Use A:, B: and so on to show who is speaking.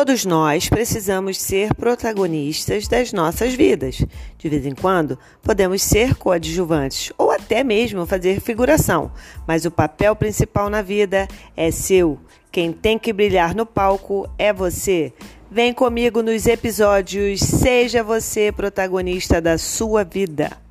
A: Todos nós precisamos ser protagonistas das nossas vidas. De vez em quando, podemos ser coadjuvantes ou até mesmo fazer figuração, mas o papel principal na vida é seu. Quem tem que brilhar no palco é você. Vem comigo nos episódios Seja Você Protagonista da Sua Vida.